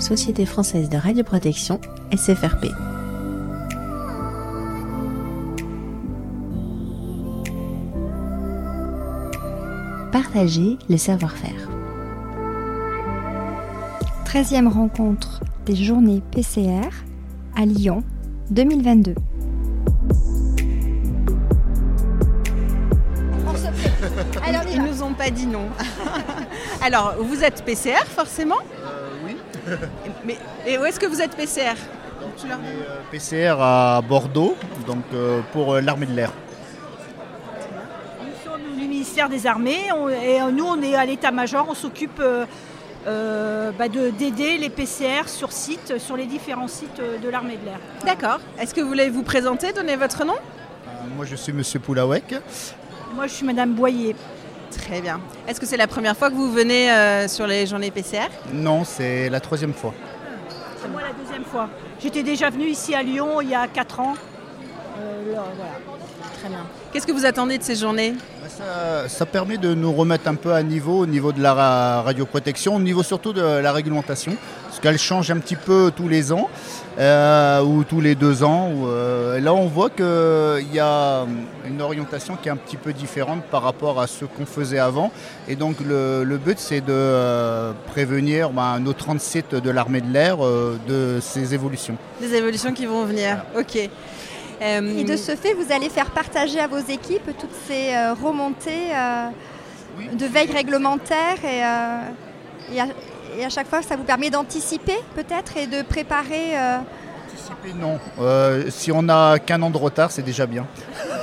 Société française de radioprotection, SFRP. Partager le savoir-faire. 13e rencontre des journées PCR à Lyon 2022. Ils nous ont pas dit non. Alors, vous êtes PCR forcément? Mais et où est-ce que vous êtes PCR Tu Euh, PCR à Bordeaux, donc euh, pour euh, l'armée de l'air. Nous sommes du ministère des Armées on- et euh, nous on est à l'état-major, on s'occupe euh, euh, bah, de- d'aider les PCR sur site, sur les différents sites de l'armée de l'air. D'accord. Est-ce que vous voulez vous présenter, donner votre nom? Euh, moi je suis Monsieur Poulawek. Moi je suis Madame Boyer. Très bien. Est-ce que c'est la première fois que vous venez euh, sur les journées PCR Non, c'est la troisième fois. C'est moi la deuxième fois. J'étais déjà venue ici à Lyon il y a 4 ans. Euh, là, voilà. Très bien. Qu'est-ce que vous attendez de ces journées Bah, Ça, ça permet de nous remettre un peu à niveau au niveau de la ra- radioprotection, au niveau surtout de la réglementation, parce qu'elle change un petit peu tous les ans euh, ou tous les deux ans. ou, euh, là, on voit qu'il y a une orientation qui est un petit peu différente par rapport à ce qu'on faisait avant. Et donc, le, le but, c'est de prévenir ben, nos 30 sites de l'armée de l'air de ces évolutions. Des évolutions qui vont venir. Ok. Euh, Et de ce fait, vous allez faire partager à vos équipes toutes ces euh, remontées euh, de veille réglementaire et, euh, et, à, et à chaque fois, ça vous permet d'anticiper peut-être et de préparer. euh, Anticiper, non. Euh, si on n'a qu'un an de retard, c'est déjà bien.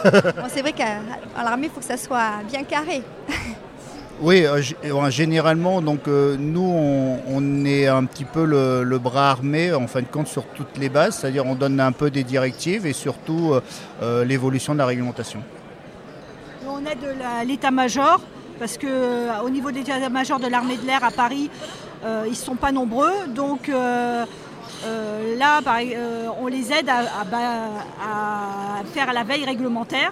bon, c'est vrai qu'à l'armée, il faut que ça soit bien carré. Oui, euh, euh, généralement, donc euh, nous, on, est un petit peu le, bras armé, en fin de compte, sur toutes les bases, c'est-à-dire on donne un peu des directives et surtout l'évolution de la réglementation. On aide l'état-major parce que euh, au niveau de l'état-major de l'armée de l'air à Paris, ils ne sont pas nombreux. Donc là, on les aide à faire la veille réglementaire.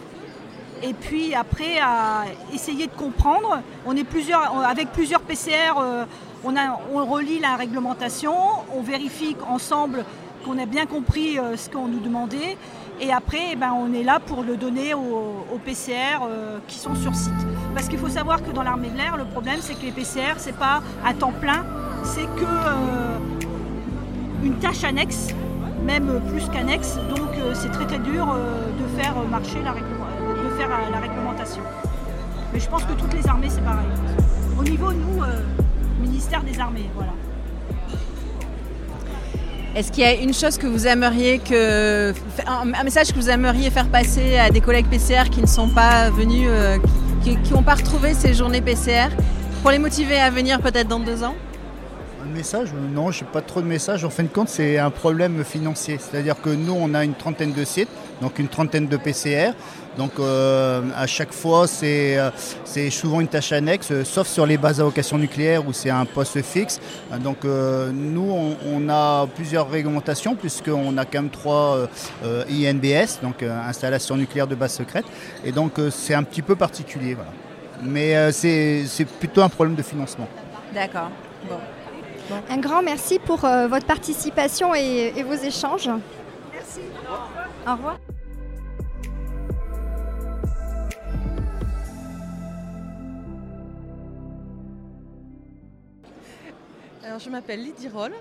Et puis après, à essayer de comprendre. On est plusieurs, avec plusieurs PCR, euh, on, a- on relit la réglementation, on vérifie ensemble qu'on a bien compris euh, ce qu'on nous demandait. Et après, eh ben, on est là pour le donner aux, PCR euh, qui sont sur site. Parce qu'il faut savoir que dans l'armée de l'air, le problème, c'est que les PCR, c'est pas à temps plein, c'est que une tâche annexe, même plus qu'annexe. Donc c'est très très dur de faire marcher la, réglement- de faire la réglementation. Mais je pense que toutes les armées, c'est pareil. Au niveau, nous, euh, ministère des Armées, voilà. Est-ce qu'il y a une chose que vous aimeriez que. Un message que vous aimeriez faire passer à des collègues PCR qui ne sont pas venus, euh, qui n'ont pas retrouvé ces journées PCR, pour les motiver à venir peut-être dans deux ans? Un message euh, Non, je n'ai pas trop de messages. En fin de compte, c'est un problème financier. C'est-à-dire que nous, on a une trentaine de sites, donc une trentaine de PCR. Donc euh, à chaque fois, c'est euh, c'est souvent une tâche annexe, euh, sauf sur les bases à vocation nucléaire où c'est un poste fixe. Donc nous, on, a plusieurs réglementations puisqu'on a quand même trois INBS, donc installation nucléaire de base secrète. Et donc c'est un petit peu particulier. Mais c'est plutôt un problème de financement. D'accord. Bon. Un grand merci pour euh, votre participation et, et vos échanges. Merci. Au revoir. Alors, je m'appelle Lydie Roll.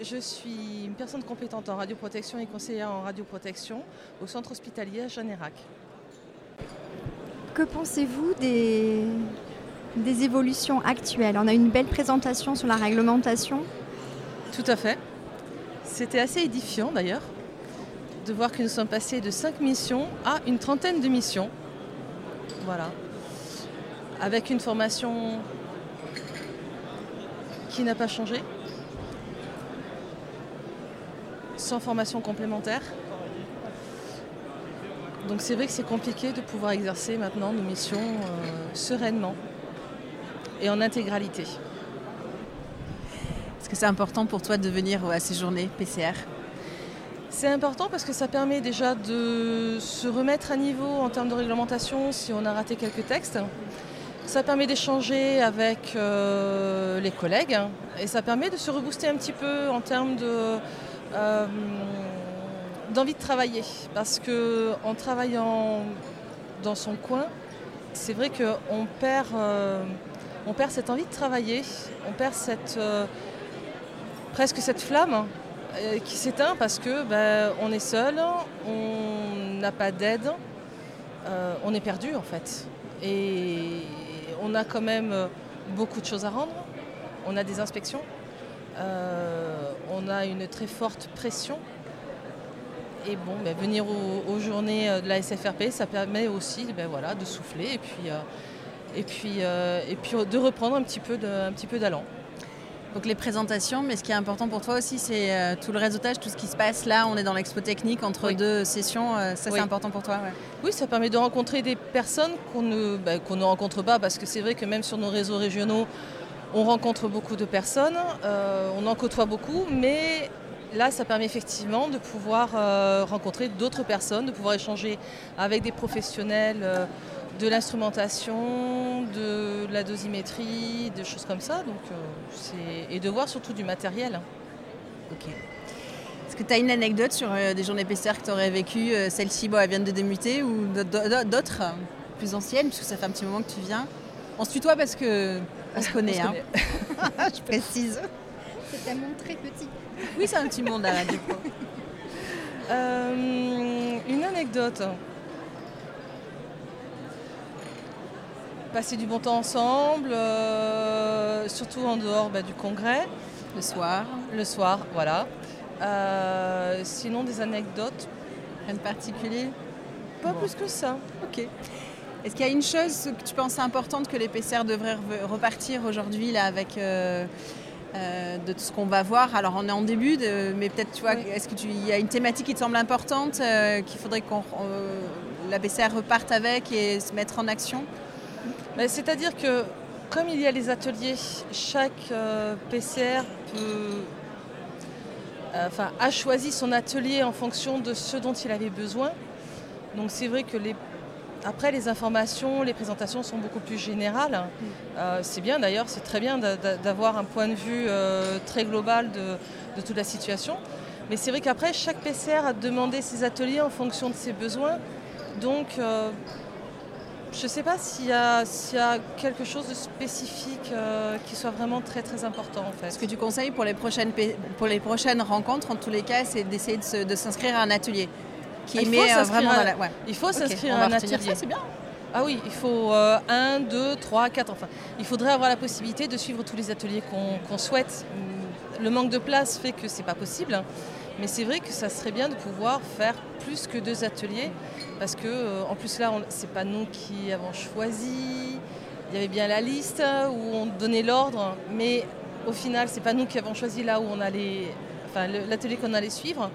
Je suis une personne compétente en radioprotection et conseillère en radioprotection au centre hospitalier à Jeannerac. Que pensez-vous des, des évolutions actuelles On a une belle présentation sur la réglementation. Tout à fait. C'était assez édifiant d'ailleurs de voir que nous sommes passés de 5 missions à une trentaine de missions. Voilà. Avec une formation qui n'a pas changé. Sans formation complémentaire. Donc c'est vrai que c'est compliqué de pouvoir exercer maintenant nos missions euh, sereinement et en intégralité. Est-ce que c'est important pour toi de venir à ces journées PCR C'est important parce que ça permet déjà de se remettre à niveau en termes de réglementation si on a raté quelques textes. Ça permet d'échanger avec euh, les collègues et ça permet de se rebooster un petit peu en termes de, euh, d'envie de travailler. Parce qu'en travaillant dans son coin, c'est vrai qu'on perd, euh, on perd cette envie de travailler, on perd cette, presque cette flamme qui s'éteint parce que ben, on est seul, on n'a pas d'aide, on est perdu en fait. Et on a quand même euh, beaucoup de choses à rendre. On a des inspections. Euh, on a une très forte pression. Et bon, ben, venir aux, journées euh, de la SFRP, ça permet aussi ben, voilà, de souffler et puis, et, puis, et puis de reprendre un petit peu d'allant. Donc les présentations, mais ce qui est important pour toi aussi, c'est euh, tout le réseautage, tout ce qui se passe là. On est dans l'expo technique entre deux sessions. Euh, ça, c'est important pour toi Oui, ça permet de rencontrer des personnes qu'on ne, bah, ne rencontre pas parce que c'est vrai que même sur nos réseaux régionaux, on rencontre beaucoup de personnes, euh, on en côtoie beaucoup, mais là, ça permet effectivement de pouvoir rencontrer d'autres personnes, de pouvoir échanger avec des professionnels de l'instrumentation, de la dosimétrie, de choses comme ça. Donc, euh, et de voir surtout du matériel. Ok. Est-ce que tu as une anecdote sur euh, des journées PCR que tu aurais vécues euh, Celle-ci, bon, elle vient de démuter ou d'autres plus anciennes, puisque ça fait un petit moment que tu viens? On se tutoie parce que on se connaît. hein. Je précise. C'est un monde très petit. Oui, c'est un petit monde à la une anecdote. passer du bon temps ensemble, euh, surtout en dehors bah, du congrès. Le soir. Le soir, voilà. Euh, sinon, des anecdotes. Rien de particulier? Pas plus que ça. Ok. Est-ce qu'il y a une chose que tu penses importante que les PCR devraient repartir aujourd'hui là avec euh, de tout ce qu'on va voir. Alors on est en début, mais peut-être tu vois, est-ce qu'il y a une thématique qui te semble importante qu'il faudrait que la PCR reparte avec et se mettre en action? C'est-à-dire que comme il y a les ateliers, chaque euh, PCR peut, euh, a choisi son atelier en fonction de ce dont il avait besoin. Donc c'est vrai que les, après les informations, les présentations sont beaucoup plus générales. Mm. Euh, c'est bien d'ailleurs, c'est très bien d'avoir un point de vue très global de, de, toute la situation. Mais c'est vrai qu'après, chaque PCR a demandé ses ateliers en fonction de ses besoins. Donc je ne sais pas s'il y, a quelque chose de spécifique euh, qui soit vraiment très très important en fait. Ce que tu conseilles pour les prochaines, pour les prochaines rencontres, en tous les cas, c'est d'essayer de, s'inscrire à un atelier qui il met euh, vraiment dans la... Il faut s'inscrire à un atelier. C'est bien. Ah oui, il faut euh, un, deux, trois, quatre, enfin. Il faudrait avoir la possibilité de suivre tous les ateliers qu'on souhaite. Le manque de place fait que c'est pas possible. Mais c'est vrai que ça serait bien de pouvoir faire plus que deux ateliers parce que euh, en plus là, c'est pas nous qui avons choisi. Il y avait bien la liste où on donnait l'ordre, mais au final, c'est pas nous qui avons choisi là où on allait, enfin l'atelier qu'on allait suivre.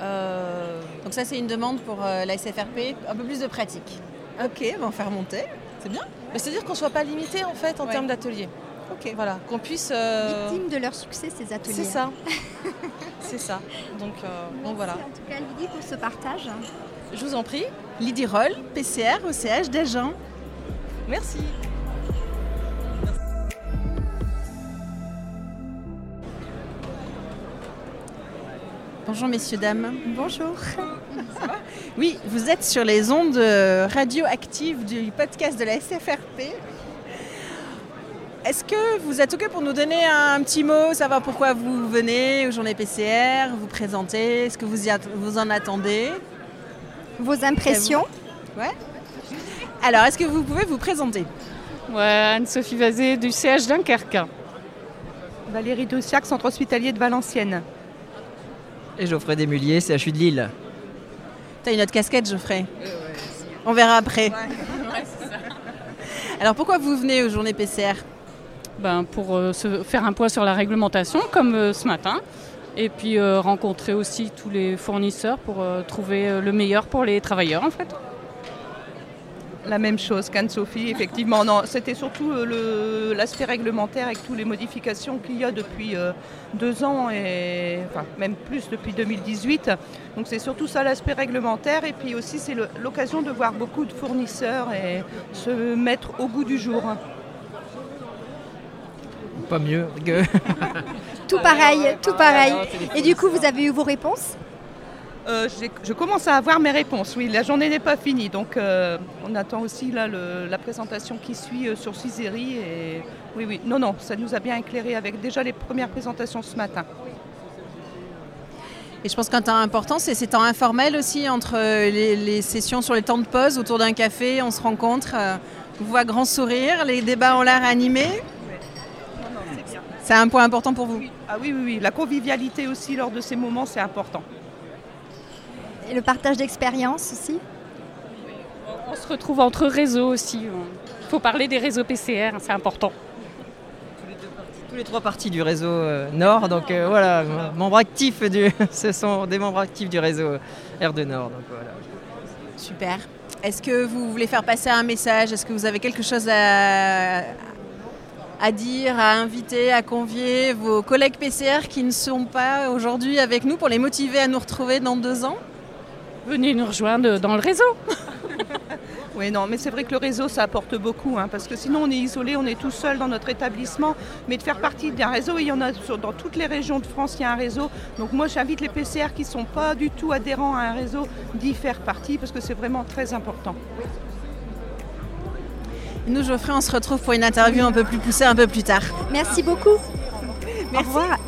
Euh, Donc ça, c'est une demande pour euh, la SFRP, un peu plus de pratique. Ok, on va en faire monter. C'est bien. C'est-à-dire qu'on ne soit pas limité en fait en termes d'ateliers. Ok. Voilà, qu'on puisse. Victime de leur succès, ces ateliers. C'est ça. c'est ça. Donc, donc voilà. En tout cas, Lydie, pour ce partage. Je vous en prie. Lydie Roll, PCR au CH d'Agen. Merci. Bonjour messieurs, dames. Bonjour. oui, vous êtes sur les ondes radioactives du podcast de la SFRP. Est-ce que vous êtes OK pour nous donner un petit mot, savoir pourquoi vous venez aux journées PCR, vous présenter, est-ce que vous, vous en attendez? Vos impressions? Ouais. Alors, est-ce que vous pouvez vous présenter? Ouais, Anne-Sophie Vazé du CH Dunkerque. Valérie Dossiac, centre hospitalier de Valenciennes. Et Geoffrey Desmuliers, CHU de Lille. T'as une autre casquette, Geoffrey On verra après. Alors, pourquoi vous venez aux journées PCR ben, Pour euh, se faire un point sur la réglementation, comme euh, ce matin et puis euh, rencontrer aussi tous les fournisseurs pour euh, trouver euh, le meilleur pour les travailleurs en fait. La même chose qu'Anne-Sophie, effectivement. Non, c'était surtout euh, l'aspect réglementaire avec toutes les modifications qu'il y a depuis euh, deux ans et enfin, même plus depuis 2018. Donc c'est surtout ça l'aspect réglementaire et puis aussi c'est l'occasion de voir beaucoup de fournisseurs et se mettre au goût du jour. Pas mieux que... tout pareil, tout pareil. Et du coup, vous avez eu vos réponses? Euh, je commence à avoir mes réponses. Oui, la journée n'est pas finie, donc euh, on attend aussi là, la présentation qui suit euh, sur Cisérie. Et oui, oui, non, non, ça nous a bien éclairé avec déjà les premières présentations ce matin. Et je pense qu'un temps important, c'est ces temps informels aussi entre les, sessions sur les temps de pause autour d'un café, on se rencontre, on voit grand sourire, les débats ont l'air animés. C'est un point important pour vous Ah oui, oui, oui. La convivialité aussi lors de ces moments, c'est important. Et le partage d'expérience aussi On se retrouve entre réseaux aussi. Il faut parler des réseaux PCR, c'est important. Tous les trois parties du réseau euh, Nord, donc euh, voilà, membres actifs du, ce sont des membres actifs du réseau R2 Nord. Super. Est-ce que vous voulez faire passer un message? Est-ce que vous avez quelque chose à, à dire, à inviter, à convier vos collègues PCR qui ne sont pas aujourd'hui avec nous pour les motiver à nous retrouver dans deux ans? Venez nous rejoindre dans le réseau. oui, non, mais c'est vrai que le réseau, ça apporte beaucoup, hein, parce que sinon on est isolé, on est tout seul dans notre établissement, mais de faire partie d'un réseau, il y en a dans toutes les régions de France, il y a un réseau. Donc moi, j'invite les PCR qui ne sont pas du tout adhérents à un réseau d'y faire partie, parce que c'est vraiment très important. Nous, Geoffrey, on se retrouve pour une interview un peu plus poussée un peu plus tard. Merci beaucoup. Merci. Au revoir.